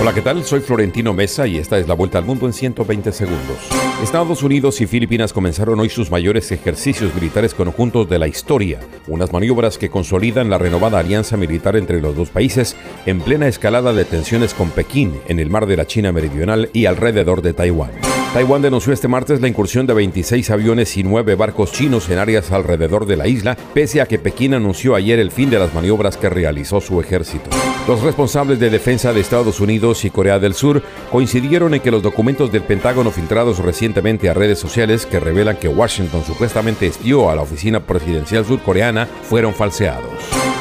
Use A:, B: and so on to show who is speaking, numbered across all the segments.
A: Hola, ¿qué tal? Soy Florentino Mesa y esta es la vuelta al mundo en 120 segundos. Estados Unidos y Filipinas comenzaron hoy sus mayores ejercicios militares conjuntos de la historia, unas maniobras que consolidan la renovada alianza militar entre los dos países en plena escalada de tensiones con Pekín en el mar de la China Meridional y alrededor de Taiwán. Taiwán denunció este martes la incursión de 26 aviones y 9 barcos chinos en áreas alrededor de la isla, pese a que Pekín anunció ayer el fin de las maniobras que realizó su ejército. Los responsables de defensa de Estados Unidos y Corea del Sur coincidieron en que los documentos del Pentágono filtrados recientemente a redes sociales que revelan que Washington supuestamente espió a la oficina presidencial surcoreana fueron falseados.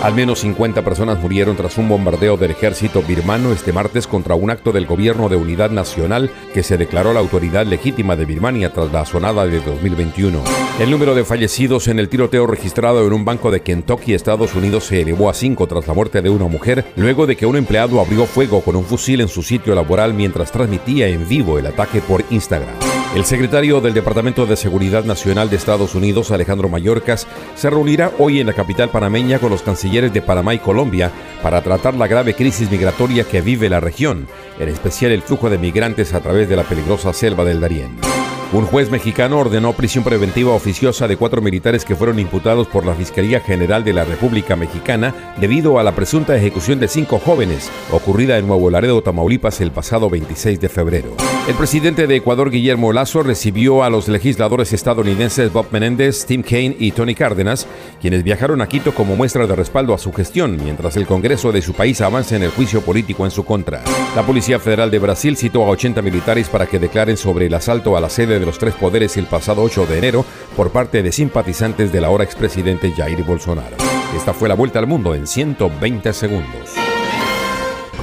A: Al menos 50 personas murieron tras un bombardeo del ejército birmano este martes contra un acto del gobierno de unidad nacional que se declaró la autoridad legítima de Birmania tras la sonada de 2021. El número de fallecidos en el tiroteo registrado en un banco de Kentucky, Estados Unidos, se elevó a 5 tras la muerte de una mujer luego de que un empleado abrió fuego con un fusil en su sitio laboral mientras transmitía en vivo el ataque por Instagram. El secretario del Departamento de Seguridad Nacional de Estados Unidos, Alejandro Mayorkas, se reunirá hoy en la capital panameña con los cancilleres de Panamá y Colombia para tratar la grave crisis migratoria que vive la región, en especial el flujo de migrantes a través de la peligrosa selva del Darién. Un juez mexicano ordenó prisión preventiva oficiosa de cuatro militares que fueron imputados por la Fiscalía General de la República Mexicana debido a la presunta ejecución de cinco jóvenes ocurrida en Nuevo Laredo, Tamaulipas, el pasado 26 de febrero. El presidente de Ecuador, Guillermo Lazo, recibió a los legisladores estadounidenses Bob Menéndez, Tim Kaine y Tony Cárdenas, quienes viajaron a Quito como muestra de respaldo a su gestión, mientras el Congreso de su país avanza en el juicio político en su contra. La Policía Federal de Brasil citó a 80 militares para que declaren sobre el asalto a la sede de los tres poderes el pasado 8 de enero por parte de simpatizantes del ahora expresidente Jair Bolsonaro. Esta fue la vuelta al mundo en 120 segundos.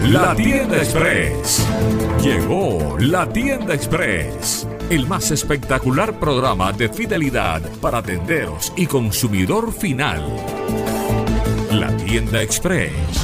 B: La tienda express. Llegó la tienda express. El más espectacular programa de fidelidad para tenderos y consumidor final. La tienda express